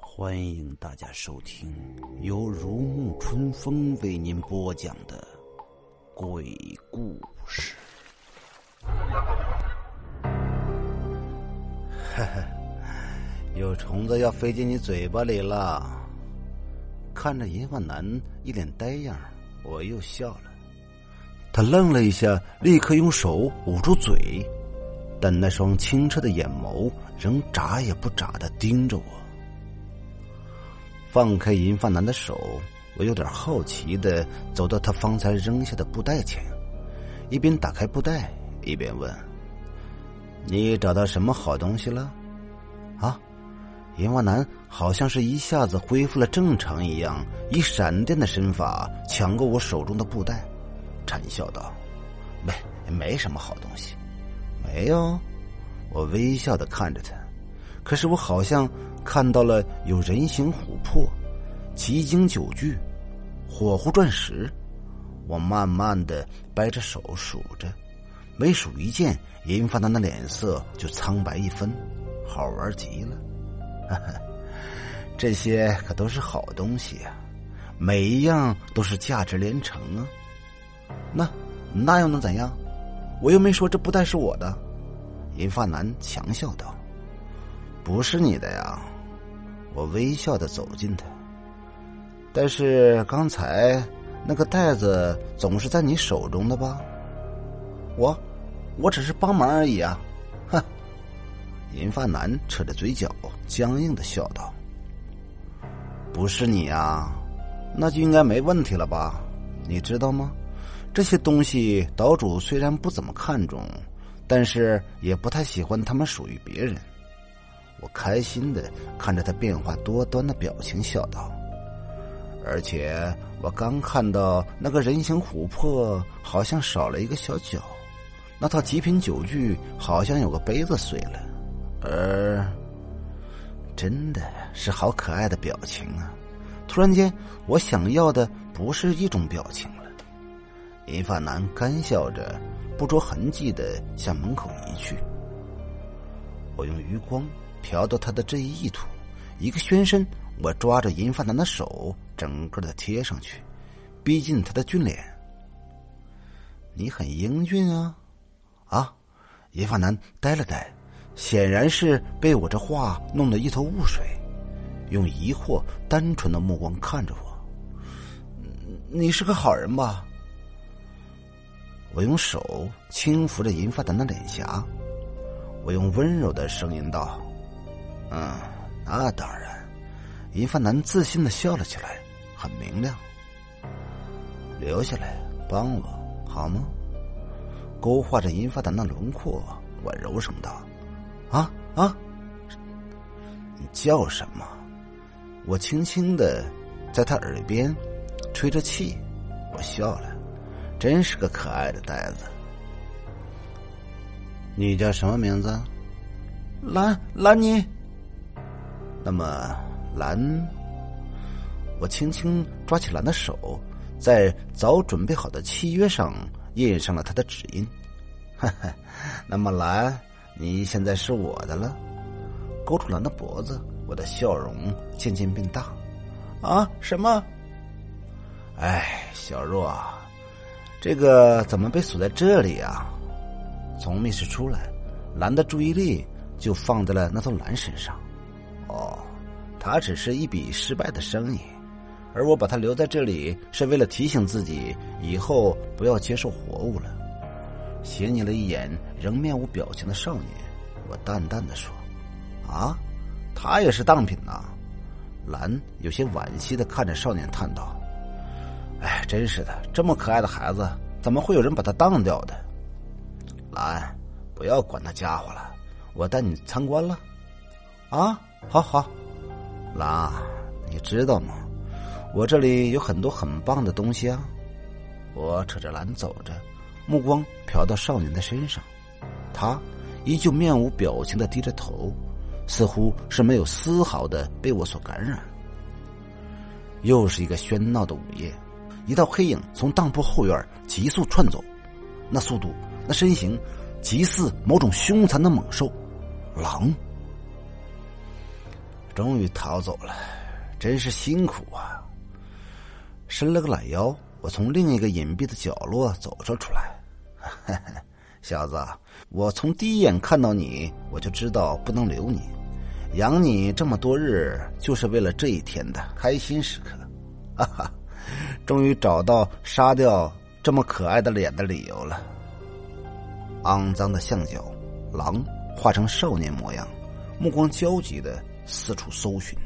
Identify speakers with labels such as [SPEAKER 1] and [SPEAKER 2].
[SPEAKER 1] 欢迎大家收听由如沐春风为您播讲的鬼故事。哈哈，有虫子要飞进你嘴巴里了。看着银发男一脸呆样，我又笑了。他愣了一下，立刻用手捂住嘴，但那双清澈的眼眸仍眨也不眨的盯着我。放开银发男的手，我有点好奇的走到他方才扔下的布袋前，一边打开布袋，一边问：“你找到什么好东西了？”啊！银发男好像是一下子恢复了正常一样，以闪电的身法抢过我手中的布袋，惨笑道：“没，没什么好东西。”没有，我微笑的看着他，可是我好像。看到了有人形琥珀、奇经九具、火狐钻石，我慢慢的掰着手数着，每数一件，银发男的脸色就苍白一分，好玩极了。哈哈，这些可都是好东西呀，每一样都是价值连城啊。那那又能怎样？我又没说这布袋是我的。银发男强笑道：“不是你的呀。”我微笑的走近他，但是刚才那个袋子总是在你手中的吧？我，我只是帮忙而已啊！银发男扯着嘴角，僵硬的笑道：“不是你呀，那就应该没问题了吧？你知道吗？这些东西岛主虽然不怎么看重，但是也不太喜欢他们属于别人。”我开心的看着他变化多端的表情，笑道：“而且我刚看到那个人形琥珀好像少了一个小角，那套极品酒具好像有个杯子碎了，而真的是好可爱的表情啊！突然间，我想要的不是一种表情了。”银发男干笑着，不着痕迹的向门口移去。我用余光。瞟到他的这一意图，一个旋身，我抓着银发男的手，整个的贴上去，逼近他的俊脸。你很英俊啊，啊！银发男呆了呆，显然是被我这话弄得一头雾水，用疑惑、单纯的目光看着我。你是个好人吧？我用手轻抚着银发男的脸颊，我用温柔的声音道。嗯，那当然。银发男自信的笑了起来，很明亮。留下来帮我好吗？勾画着银发男的轮廓，我柔声道：“啊啊！你叫什么？”我轻轻的在他耳边吹着气，我笑了，真是个可爱的呆子。你叫什么名字？兰兰妮。那么，兰，我轻轻抓起兰的手，在早准备好的契约上印上了他的指印。哈哈，那么兰，你现在是我的了。勾住兰的脖子，我的笑容渐渐变大。啊，什么？哎，小若，这个怎么被锁在这里呀？从密室出来，兰的注意力就放在了那头蓝身上。哦，他只是一笔失败的生意，而我把他留在这里是为了提醒自己以后不要接受活物了。斜睨了一眼仍面无表情的少年，我淡淡的说：“啊，他也是当品呐。”兰有些惋惜的看着少年叹道：“哎，真是的，这么可爱的孩子，怎么会有人把他当掉的？”兰，不要管那家伙了，我带你参观了。啊。好好，兰，你知道吗？我这里有很多很棒的东西啊！我扯着兰走着，目光瞟到少年的身上，他依旧面无表情的低着头，似乎是没有丝毫的被我所感染。又是一个喧闹的午夜，一道黑影从当铺后院急速窜走，那速度，那身形，极似某种凶残的猛兽——狼。终于逃走了，真是辛苦啊！伸了个懒腰，我从另一个隐蔽的角落走了出来。小子，我从第一眼看到你，我就知道不能留你，养你这么多日，就是为了这一天的开心时刻。哈哈，终于找到杀掉这么可爱的脸的理由了。肮脏的象脚，狼化成少年模样，目光焦急的四处搜寻。